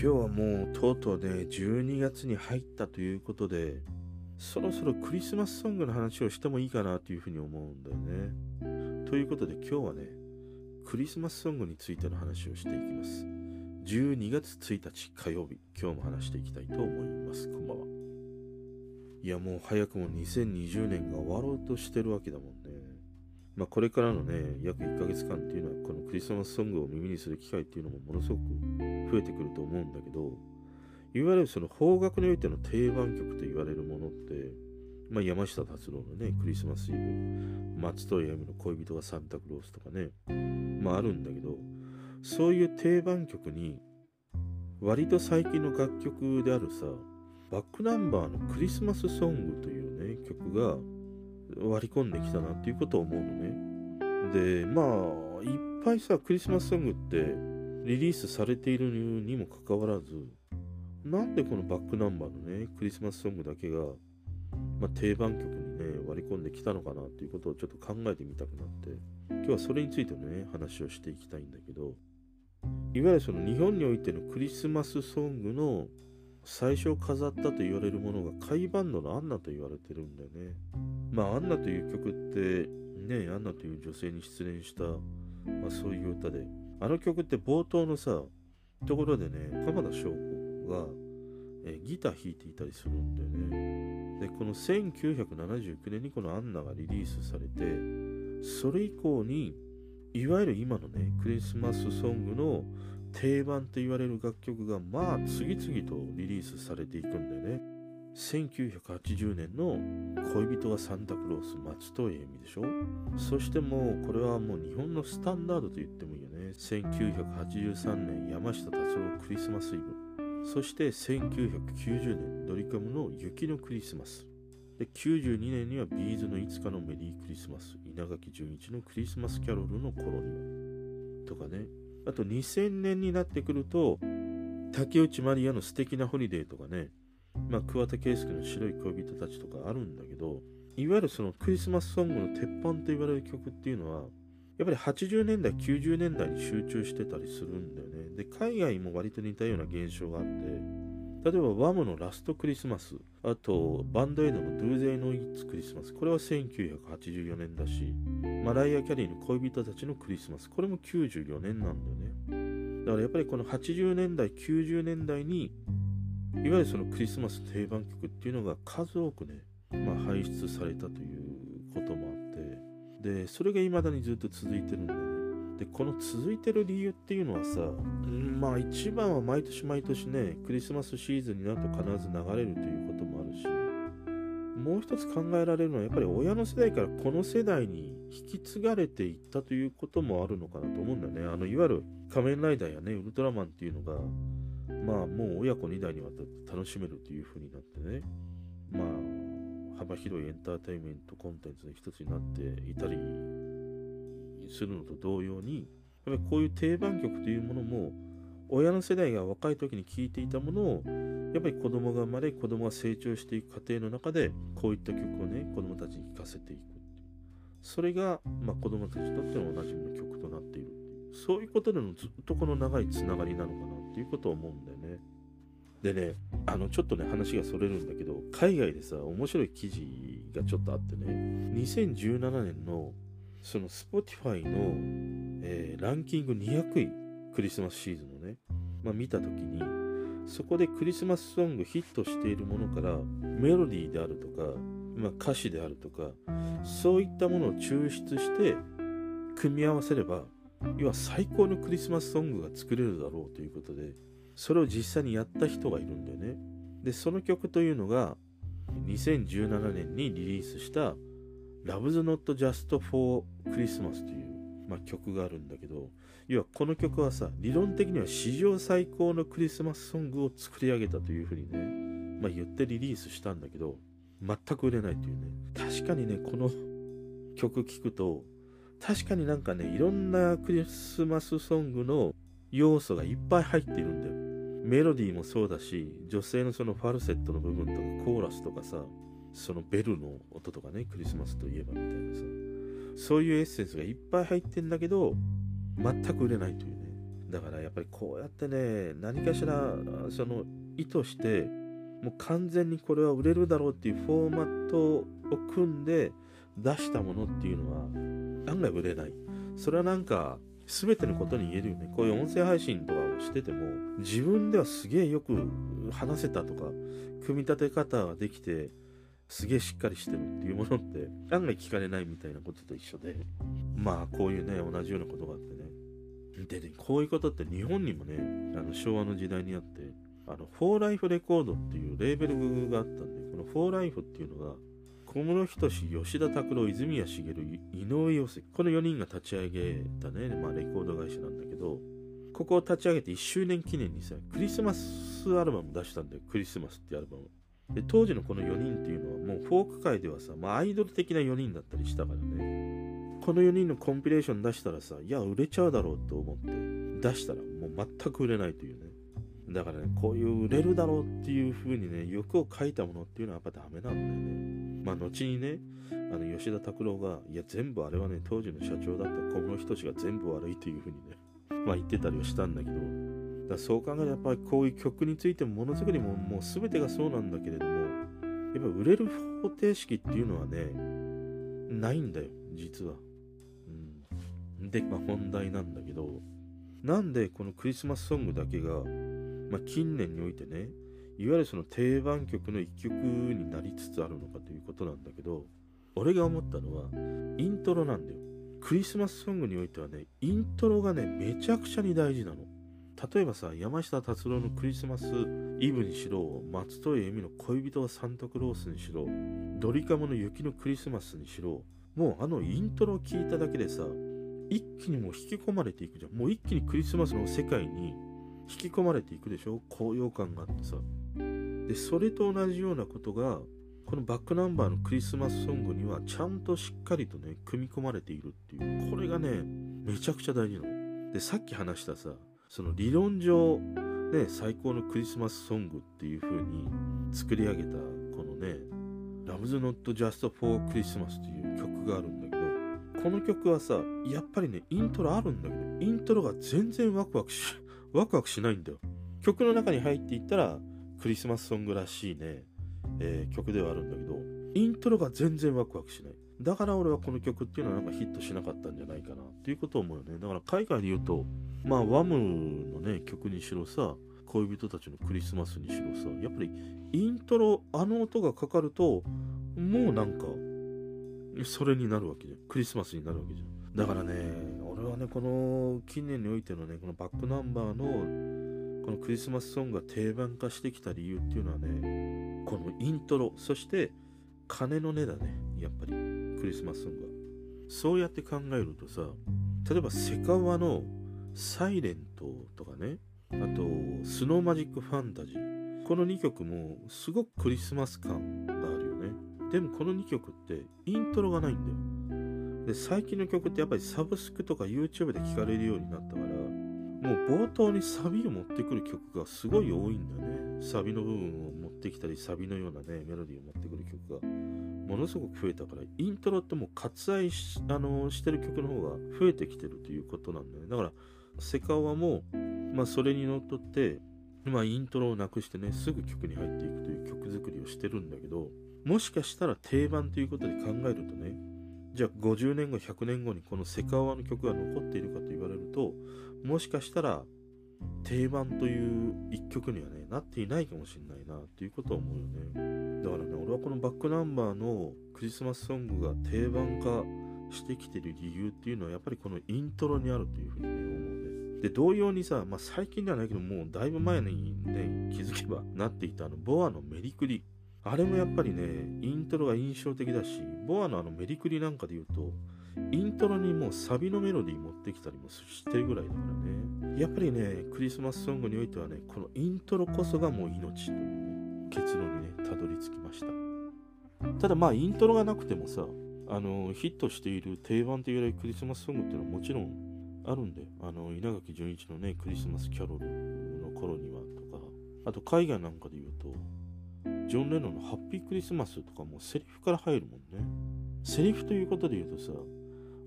今日はもうとうとうね12月に入ったということでそろそろクリスマスソングの話をしてもいいかなというふうに思うんだよね。ということで今日はねクリスマスソングについての話をしていきます。12月1日火曜日今日も話していきたいと思います。こんばんは。いやもう早くも2020年が終わろうとしてるわけだもんね。まあこれからのね約1ヶ月間っていうのはこのクリスマスソングを耳にする機会っていうのもものすごく増えてくると思うんだけどいわゆるその邦楽においての定番曲と言われるものって、まあ、山下達郎のね、クリスマスイブ、松任谷由実の恋人がサンタクロースとかね、まああるんだけど、そういう定番曲に、割と最近の楽曲であるさ、バックナンバーのクリスマスソングというね、曲が割り込んできたなっていうことを思うのね。で、まあ、いっぱいさ、クリスマスソングってリリースされているにもかかわらず、なんでこのバックナンバーのね、クリスマスソングだけが、まあ、定番曲にね、割り込んできたのかなっていうことをちょっと考えてみたくなって、今日はそれについてのね、話をしていきたいんだけど、いわゆるその日本においてのクリスマスソングの最初を飾ったと言われるものが甲斐バンドのアンナと言われてるんだよね。まあ、アンナという曲って、ね、アンナという女性に失恋した、まあ、そういう歌で、あの曲って冒頭のさ、ところでね、浜田省吾が、えギター弾いていたりするんだよね。で、この1979年にこのアンナがリリースされて、それ以降に、いわゆる今のね、クリスマスソングの定番と言われる楽曲が、まあ、次々とリリースされていくんだよね。1980年の恋人はサンタクロース松任谷由実でしょ？そしてもうこれはもう日本のスタンダードと言ってもいいよね。1983年山下達郎クリスマスイブ。そして1990年ドリカムの雪のクリスマス。で92年にはビーズの5日のメリークリスマス稲垣潤一のクリスマスキャロルの頃にはとかね。あと2000年になってくると竹内まりやの素敵なホリデーとかね。まあ桑田佳祐の白い恋人たちとかあるんだけどいわゆるそのクリスマスソングの鉄板と言われる曲っていうのはやっぱり80年代90年代に集中してたりするんだよねで、海外も割と似たような現象があって、例えばワムのラストクリスマス、あとバンドエイドのドゥーゼイのイッツクリスマス、これは1984年だし、マライア・キャリーの恋人たちのクリスマス、これも94年なんだよね。だからやっぱりこの80年代、90年代に、いわゆるそのクリスマス定番曲っていうのが数多くね、まあ、輩出されたということもあって、で、それが未だにずっと続いてるんだよね。でこの続いてる理由っていうのはさ、まあ一番は毎年毎年ねクリスマスシーズンになると必ず流れるということもあるしもう一つ考えられるのはやっぱり親の世代からこの世代に引き継がれていったということもあるのかなと思うんだよねあのいわゆる仮面ライダーやねウルトラマンっていうのがまあもう親子2代にわたって楽しめるという風になってね。まあ幅広いエンターテインメントコンテンツの一つになっていたりするのと同様にやっぱりこういう定番曲というものも親の世代が若い時に聴いていたものをやっぱり子供が生まれ子供が成長していく過程の中でこういった曲をね子供たちに聴かせていくそれが、まあ、子供たちにとってのおなじみの曲となっているそういうことでのずっとこの長いつながりなのかなっていうことを思うんだよでねあのちょっとね話がそれるんだけど海外でさ面白い記事がちょっとあってね2017年のその Spotify の、えー、ランキング200位、クリスマスシーズンのね、まあ、見たときに、そこでクリスマスソングヒットしているものから、メロディーであるとか、まあ、歌詞であるとか、そういったものを抽出して、組み合わせれば、要は最高のクリスマスソングが作れるだろうということで、それを実際にやった人がいるんだよね。で、その曲というのが、2017年にリリースした Love's Not Just for Christmas という、まあ、曲があるんだけど、要はこの曲はさ、理論的には史上最高のクリスマスソングを作り上げたというふうにね、まあ、言ってリリースしたんだけど、全く売れないというね。確かにね、この曲聴くと、確かになんかね、いろんなクリスマスソングの要素がいっぱい入っているんだよ。メロディーもそうだし、女性のそのファルセットの部分とかコーラスとかさ、そのベルの音とかね、クリスマスといえばみたいなさ、そういうエッセンスがいっぱい入ってんだけど、全く売れないというね。だからやっぱりこうやってね何かしらその意図してもう完全にこれは売れるだろうっていうフォーマットを組んで出したものっていうのは案外売れないそれはなんか全てのことに言えるよね。こういう音声配信とかをしてても自分ではすげえよく話せたとか組み立て方ができてすげえしっかりしてるっていうものって案外聞かれないみたいなことと一緒でまあこういうね同じようなことがあってねでねこういうことって日本にもねあの昭和の時代にあってあのフォーライフレコードっていうレーベルがあったんでこのフォーライフっていうのが小室仁吉田拓郎泉谷しげる井上陽水。この4人が立ち上げたね、まあ、レコード会社なんだけどここを立ち上げて1周年記念にさクリスマスアルバム出したんだよ。クリスマスってアルバム。で当時のこの4人っていうのはもうフォーク界ではさ、まあ、アイドル的な4人だったりしたからね。この4人のコンピレーション出したらさいや売れちゃうだろうと思って出したらもう全く売れないというね。だからねこういう売れるだろうっていう風にね欲を書いたものっていうのはやっぱダメなんだよね。まあ後にねあの吉田拓郎がいや全部あれはね当時の社長だった。小室仁が全部悪いっていう風にねまあ言ってたりはしたんだけど。だそう考えるとやっぱりこういう曲についてもものづくりももう全てがそうなんだけれどもやっぱ売れる方程式っていうのはねないんだよ実は、うん、でまあ本題なんだけど。なんでこのクリスマスソングだけが、まあ、近年においてねいわゆるその定番曲の一曲になりつつあるのかということなんだけど俺が思ったのはイントロなんだよ。クリスマスソングにおいてはねイントロがねめちゃくちゃに大事なの。例えばさ山下達郎のクリスマスイブにしろ松任谷由実の恋人がサンタクロースにしろドリカムの雪のクリスマスにしろもうあのイントロを聞いただけでさ一気にもう引き込まれていくじゃん。もう一気にクリスマスの世界に引き込まれていくでしょ？高揚感があってさ。でそれと同じようなことがこのバックナンバーのクリスマスソングにはちゃんとしっかりとね組み込まれているっていうこれがねめちゃくちゃ大事なのでさっき話したさその理論上、ね、最高のクリスマスソングっていう風に作り上げたこのね、Love's Not Just for Christmas っていう曲があるんだけど、この曲はさ、やっぱりね、イントロあるんだけど、イントロが全然ワクワクし、ワクワクしないんだよ。曲の中に入っていったら、クリスマスソングらしいね、えー、曲ではあるんだけど、イントロが全然ワクワクしない。だから俺はこの曲っていうのはなんかヒットしなかったんじゃないかなっていうことを思うよね。だから海外で言うと、まあワムのね、曲にしろさ、恋人たちのクリスマスにしろさ、やっぱりイントロ、あの音がかかると、もうなんか、それになるわけじゃん。クリスマスになるわけじゃん。だからね、俺はね、この近年においてのね、このバックナンバーのこのクリスマスソングが定番化してきた理由っていうのはね、このイントロ、そして金の値だね、やっぱり。クリスマスソングは。そうやって考えるとさ、例えばセカワのサイレントとかね、あとスノーマジックファンタジー。この2曲もすごくクリスマス感があるよね。でもこの2曲ってイントロがないんだよ。で、最近の曲ってやっぱりサブスクとか YouTube で聴かれるようになったから、もう冒頭にサビを持ってくる曲がすごい多いんだよね。サビの部分を持ってきたり、サビのようなね、メロディーを持ってくる曲がものすごく増えたから、イントロってもう割愛しあのしてる曲の方が増えてきてるということなんだよね。だから、セカオワも、まあそれにのっとって、まあイントロをなくしてね、すぐ曲に入っていくという曲作りをしてるんだけど、もしかしたら定番ということで考えるとね、じゃあ50年後、100年後にこのセカオワの曲が残っているかと言われると、もしかしたら定番という一曲にはね、なっていないかもしれないなっていうことは思うよね。だからね、俺はこのバックナンバーのクリスマスソングが定番化してきてる理由っていうのはやっぱりこのイントロにあるというふうにね、思うね。で、同様にさ、まあ最近ではないけど、もうだいぶ前にね、気づけばなっていたあの、ボアのメリクリ。あれもやっぱりね、イントロが印象的だし、ボアのあのメリクリなんかで言うと、イントロにもうサビのメロディー持ってきたりもしてるぐらいだからね。やっぱりね、クリスマスソングにおいてはね、このイントロこそがもう命という、結論にね、たどり着きました。ただまあ、イントロがなくてもさ、あの、ヒットしている定番と言われるクリスマスソングっていうのはもちろんあるんで、あの、稲垣潤一のね、クリスマスキャロルの頃にはとか、あと海外なんかで言うと、ジョン・レノンのハッピークリスマスとかもセリフから入るもんね。セリフということで言うとさ、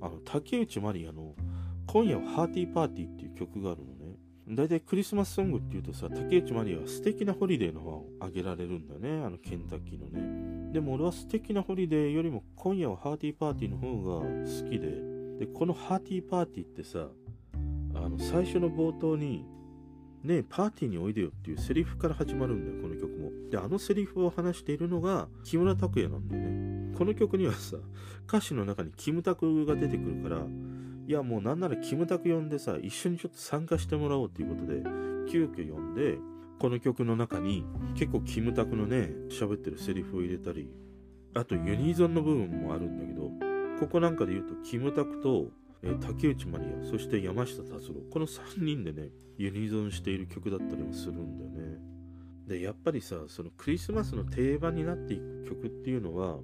あの竹内まりやの「今夜はハーティーパーティー」っていう曲があるのね大体クリスマスソングっていうとさ、竹内まりやは素敵なホリデーの方をあげられるんだね。あのケンタッキーのね。でも俺は素敵なホリデーよりも今夜はハーティーパーティーの方が好きで。で、このハーティーパーティーってさ、あの最初の冒頭に、ねえ、パーティーにおいでよっていうセリフから始まるんだよ、この曲も。で、あのセリフを話しているのが木村拓哉なんだよね。この曲にはさ、歌詞の中にキムタクが出てくるから、いやもうなんならキムタク呼んでさ、一緒にちょっと参加してもらおうということで、急遽呼んで、この曲の中に結構キムタクのね、喋ってるセリフを入れたり、あとユニゾンの部分もあるんだけど、ここなんかで言うとキムタクと、え、竹内まりや、そして山下達郎、この3人でね、ユニゾンしている曲だったりもするんだよね。で、やっぱりさ、そのクリスマスの定番になっていく曲っていうのは、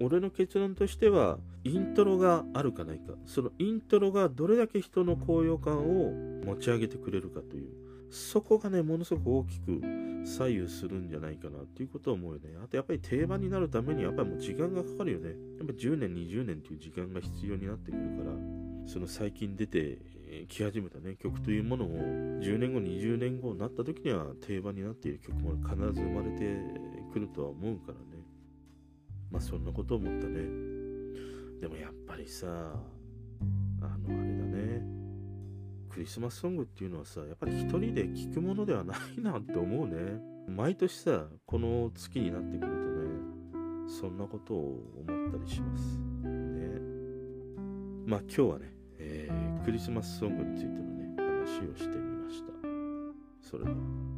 俺の結論としてはイントロがあるかないか。そのイントロがどれだけ人の高揚感を持ち上げてくれるかという。そこがねものすごく大きく左右するんじゃないかなっていうことを思うよね。あとやっぱり定番になるためにやっぱりもう時間がかかるよね。やっぱ10年20年っていう時間が必要になってくるから。その最近出てき始めたね曲というものを10年後20年後になった時には定番になっている曲も必ず生まれてくるとは思うからね。まあそんなこと思ったね。でもやっぱりさ、あのあれだね。クリスマスソングっていうのはさ、やっぱり一人で聴くものではないなって思うね。毎年さ、この月になってくるとね、そんなことを思ったりします。ね。まあ今日はね、えー、クリスマスソングについてのね、話をしてみました。それでは。